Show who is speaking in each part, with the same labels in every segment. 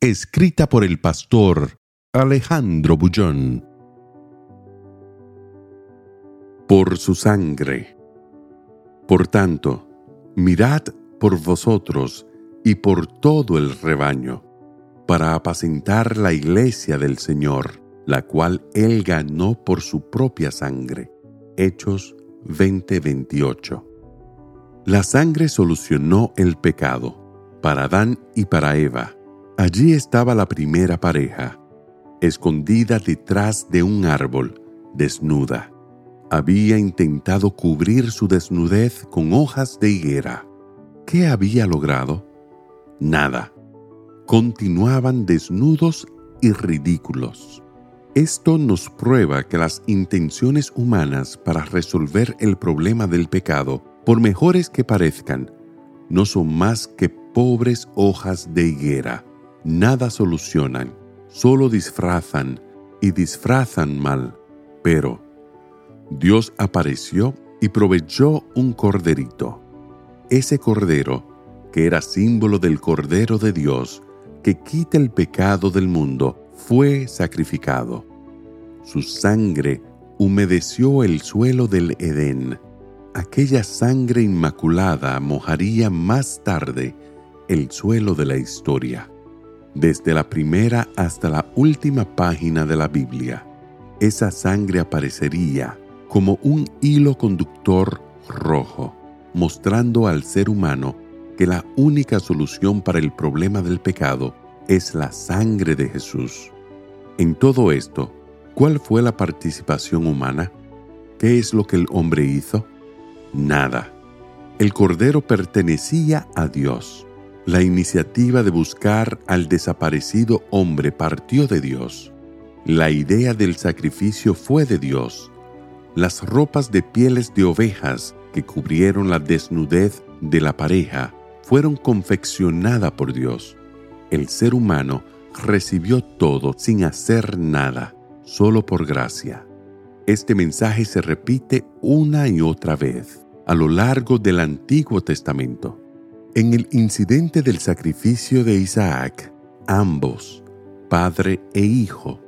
Speaker 1: Escrita por el pastor Alejandro Bullón. Por su sangre. Por tanto, mirad por vosotros y por todo el rebaño, para apacentar la iglesia del Señor, la cual Él ganó por su propia sangre. Hechos 20:28. La sangre solucionó el pecado para Adán y para Eva. Allí estaba la primera pareja, escondida detrás de un árbol, desnuda. Había intentado cubrir su desnudez con hojas de higuera. ¿Qué había logrado? Nada. Continuaban desnudos y ridículos. Esto nos prueba que las intenciones humanas para resolver el problema del pecado, por mejores que parezcan, no son más que pobres hojas de higuera. Nada solucionan, solo disfrazan y disfrazan mal. Pero Dios apareció y proveyó un corderito. Ese cordero, que era símbolo del Cordero de Dios, que quita el pecado del mundo, fue sacrificado. Su sangre humedeció el suelo del Edén. Aquella sangre inmaculada mojaría más tarde el suelo de la historia. Desde la primera hasta la última página de la Biblia, esa sangre aparecería como un hilo conductor rojo, mostrando al ser humano que la única solución para el problema del pecado es la sangre de Jesús. En todo esto, ¿cuál fue la participación humana? ¿Qué es lo que el hombre hizo? Nada. El Cordero pertenecía a Dios. La iniciativa de buscar al desaparecido hombre partió de Dios. La idea del sacrificio fue de Dios. Las ropas de pieles de ovejas que cubrieron la desnudez de la pareja fueron confeccionadas por Dios. El ser humano recibió todo sin hacer nada, solo por gracia. Este mensaje se repite una y otra vez a lo largo del Antiguo Testamento. En el incidente del sacrificio de Isaac, ambos, padre e hijo,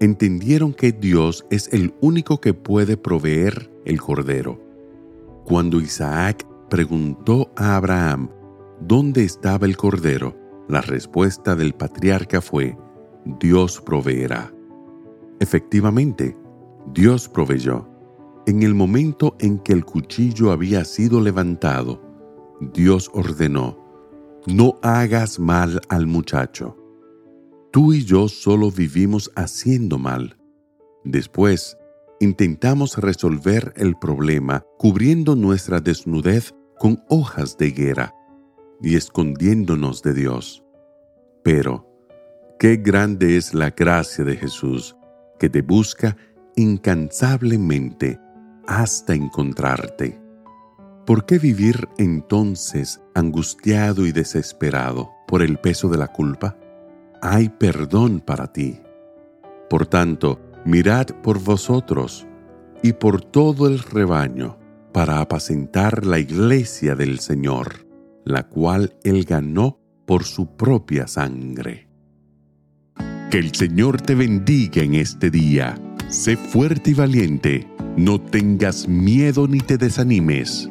Speaker 1: entendieron que Dios es el único que puede proveer el cordero. Cuando Isaac preguntó a Abraham dónde estaba el cordero, la respuesta del patriarca fue, Dios proveerá. Efectivamente, Dios proveyó. En el momento en que el cuchillo había sido levantado, Dios ordenó, no hagas mal al muchacho. Tú y yo solo vivimos haciendo mal. Después, intentamos resolver el problema cubriendo nuestra desnudez con hojas de higuera y escondiéndonos de Dios. Pero, qué grande es la gracia de Jesús que te busca incansablemente hasta encontrarte. ¿Por qué vivir entonces angustiado y desesperado por el peso de la culpa? Hay perdón para ti. Por tanto, mirad por vosotros y por todo el rebaño para apacentar la iglesia del Señor, la cual Él ganó por su propia sangre. Que el Señor te bendiga en este día. Sé fuerte y valiente. No tengas miedo ni te desanimes,